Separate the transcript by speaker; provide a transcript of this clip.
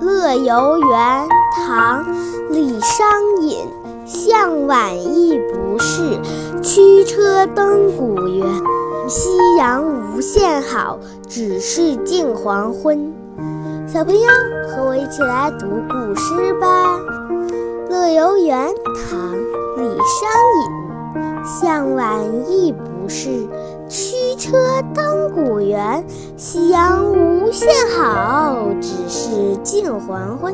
Speaker 1: 乐游原，唐·李商隐。向晚意不适，驱车登古原。夕阳无限好，只是近黄昏。小朋友，和我一起来读古诗吧。《乐游原》唐·李商隐。向晚意不适，驱车登古原。夕阳无限好，只是近黄昏。